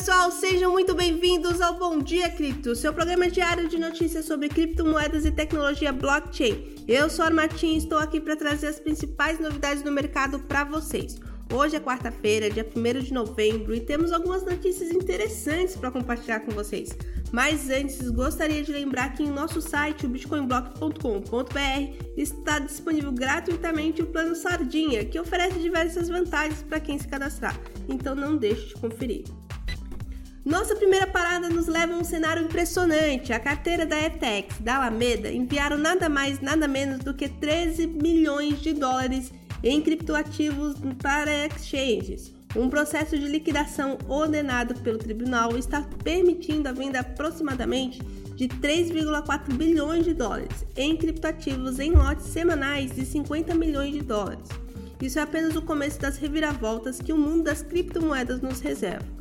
pessoal, sejam muito bem-vindos ao Bom Dia Cripto, seu programa diário de notícias sobre criptomoedas e tecnologia blockchain. Eu sou a Armatim e estou aqui para trazer as principais novidades do mercado para vocês. Hoje é quarta-feira, dia 1 de novembro, e temos algumas notícias interessantes para compartilhar com vocês. Mas antes, gostaria de lembrar que em nosso site, o bitcoinblock.com.br, está disponível gratuitamente o plano Sardinha, que oferece diversas vantagens para quem se cadastrar. Então não deixe de conferir. Nossa primeira parada nos leva a um cenário impressionante. A carteira da FTX da Alameda enviaram nada mais, nada menos do que 13 milhões de dólares em criptoativos para exchanges. Um processo de liquidação ordenado pelo tribunal está permitindo a venda aproximadamente de 3,4 bilhões de dólares em criptoativos em lotes semanais de 50 milhões de dólares. Isso é apenas o começo das reviravoltas que o mundo das criptomoedas nos reserva.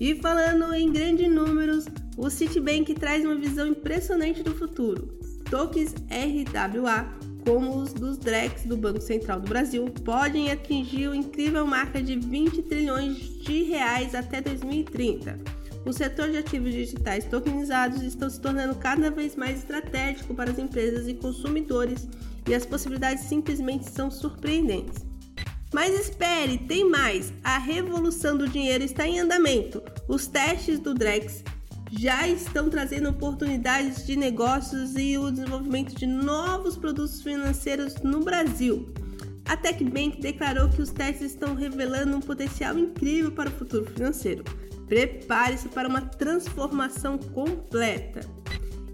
E falando em grandes números, o Citibank traz uma visão impressionante do futuro. Tokens RWA, como os dos DREX do Banco Central do Brasil, podem atingir a incrível marca de 20 trilhões de reais até 2030. O setor de ativos digitais tokenizados estão se tornando cada vez mais estratégico para as empresas e consumidores e as possibilidades simplesmente são surpreendentes. Mas espere, tem mais! A revolução do dinheiro está em andamento. Os testes do Drex já estão trazendo oportunidades de negócios e o desenvolvimento de novos produtos financeiros no Brasil. A TechBank declarou que os testes estão revelando um potencial incrível para o futuro financeiro. Prepare-se para uma transformação completa.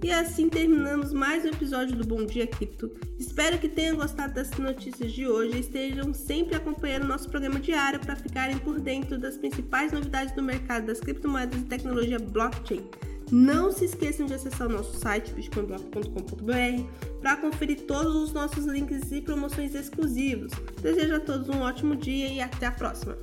E assim terminamos mais um episódio do Bom Dia Cripto. Espero que tenham gostado das notícias de hoje e estejam sempre acompanhando nosso programa diário para ficarem por dentro das principais novidades do mercado das criptomoedas e tecnologia blockchain. Não se esqueçam de acessar o nosso site bitcoinblock.com.br para conferir todos os nossos links e promoções exclusivos. Desejo a todos um ótimo dia e até a próxima!